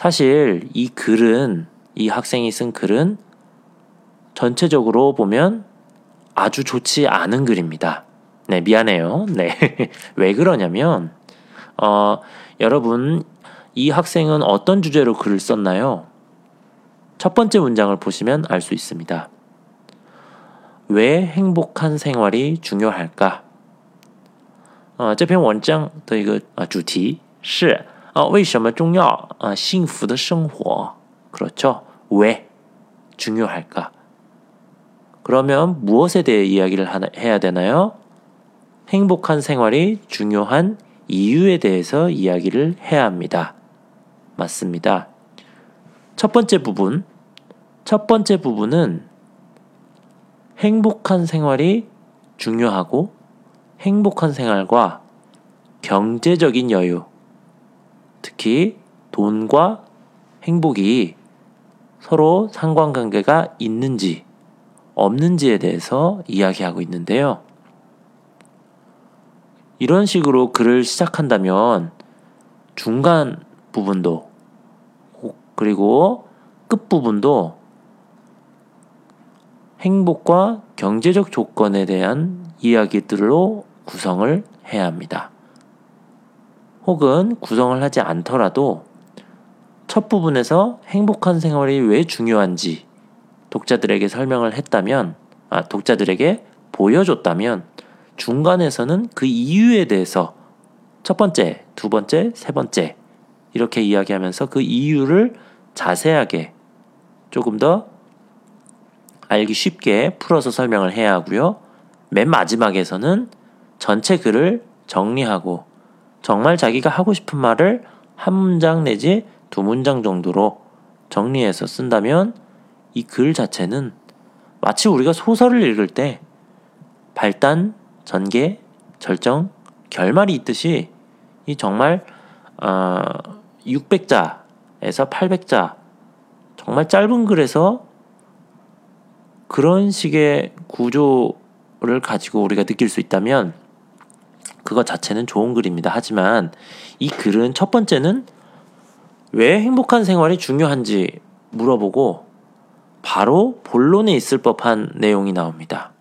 사실 이 글은 이 학생이 쓴 글은 전체적으로 보면 아주 좋지 않은 글입니다. 네, 미안해요. 네. 왜 그러냐면, 어, 여러분, 이 학생은 어떤 주제로 글을 썼나요? 첫 번째 문장을 보시면 알 수 있습니다. 왜 행복한 생활이 중요할까? 어, 这篇文章的一个啊主题是 啊为什么重要啊幸福的生活 그렇죠? 왜 중요할까? 그러면 무엇에 대해 이야기를 하나, 해야 되나요? 행복한 생활이 중요한 이유에 대해서 이야기를 해야 합니다. 맞습니다. 첫 번째 부분. 첫 번째 부분은 행복한 생활이 중요하고 행복한 생활과 경제적인 여유, 특히 돈과 행복이 서로 상관관계가 있는지 없는지에 대해서 이야기하고 있는데요. 이런 식으로 글을 시작한다면 중간 부분도 그리고 끝 부분도 행복과 경제적 조건에 대한 이야기들로 구성을 해야 합니다. 혹은 구성을 하지 않더라도 첫 부분에서 행복한 생활이 왜 중요한지 독자들에게 설명을 했다면, 아, 독자들에게 보여줬다면, 중간에서는 그 이유에 대해서 첫 번째, 두 번째, 세 번째, 이렇게 이야기하면서 그 이유를 자세하게 조금 더 알기 쉽게 풀어서 설명을 해야 하고요. 맨 마지막에서는 전체 글을 정리하고 정말 자기가 하고 싶은 말을 한 문장 내지 두 문장 정도로 정리해서 쓴다면 이 글 자체는 마치 우리가 소설을 읽을 때 발단, 전개, 절정, 결말이 있듯이 이 정말 어, 600자에서 800자 정말 짧은 글에서 그런 식의 구조를 가지고 우리가 느낄 수 있다면 그것 자체는 좋은 글입니다. 하지만 이 글은 첫 번째는 왜 행복한 생활이 중요한지 물어보고 바로 본론에 있을 법한 내용이 나옵니다.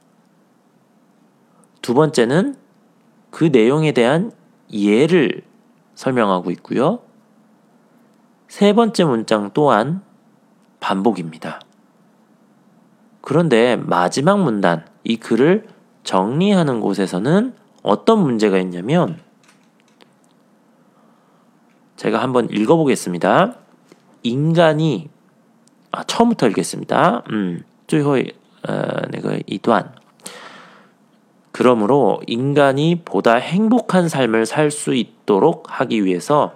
두 번째는 그 내용에 대한 예를 설명하고 있고요. 세 번째 문장 또한 반복입니다. 그런데 마지막 문단, 이 글을 정리하는 곳에서는 어떤 문제가 있냐면, 제가 한번 읽어보겠습니다. 인간이 아, 처음부터 읽겠습니다. 음, 最后呃那个一段 그러므로 인간이 보다 행복한 삶을 살 수 있도록 하기 위해서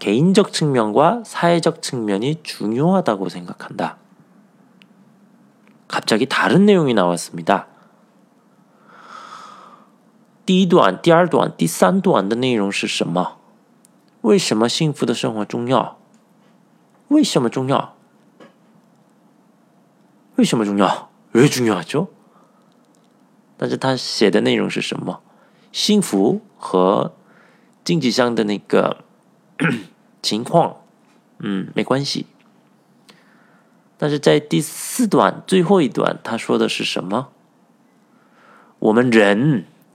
개인적 측면과 사회적 측면이 중요하다고 생각한다. 갑자기 다른 내용이 나왔습니다. 第一段第二段第三段的内容是什么？为什么幸福的生活重要？为什么重要？为什么重要？为什么重要？就但是他写的内容是什么？幸福和经济上的那个 情况嗯没关系。但是在第四段最后一段他说的是什么？我们人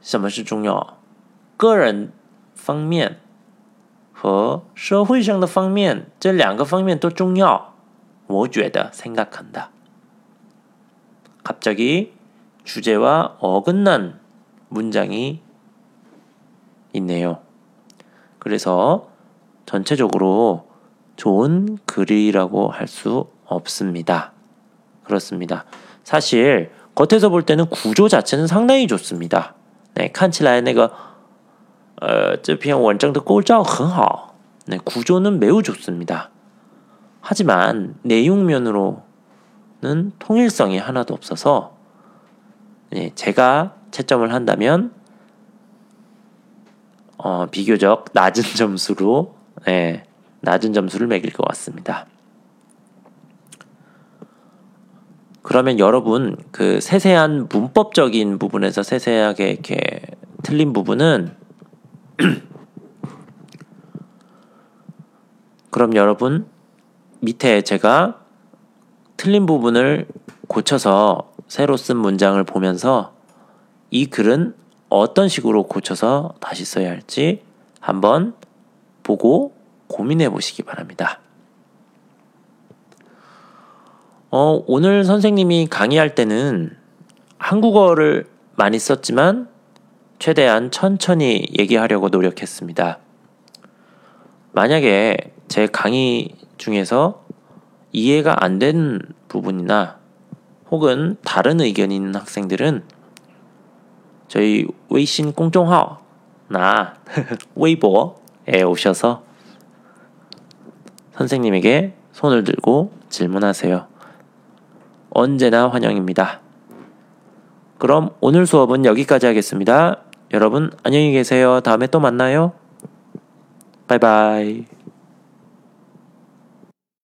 什么是重要？个人方面和社会上的方面这两个方面都重要。我觉得 생각한다. 갑자기 주제와 어긋난 문장이 있네요. 그래서 전체적으로 좋은 글이라고 할 수 없습니다. 그렇습니다. 사실 겉에서 볼 때는 구조 자체는 상당히 좋습니다. 네, 看起来那个呃这篇文章的构造很好. 네, 구조는 매우 좋습니다. 하지만 내용면으로는 통일성이 하나도 없어서 네, 제가 채점을 한다면 어, 비교적 낮은 점수로 네, 낮은 점수를 매길 것 같습니다. 그러면 여러분 그 세세한 문법적인 부분에서 세세하게 이렇게 틀린 부분은 그럼 여러분 밑에 제가 틀린 부분을 고쳐서 새로 쓴 문장을 보면서 이 글은 어떤 식으로 고쳐서 다시 써야 할지 한번 보고 고민해 보시기 바랍니다. 어, 오늘 선생님이 강의할 때는 한국어를 많이 썼지만 최대한 천천히 얘기하려고 노력했습니다. 만약에 제 강의 중에서 이해가 안 된 부분이나 혹은 다른 의견이 있는 학생들은 저희 웨이신 공众号나 웨이보에 오셔서 선생님에게 손을 들고 질문하세요. 언제나 환영입니다. 그럼 오늘 수업은 여기까지 하겠습니다. 여러분 안녕히 계세요. 다음에 또 만나요. 바이바이.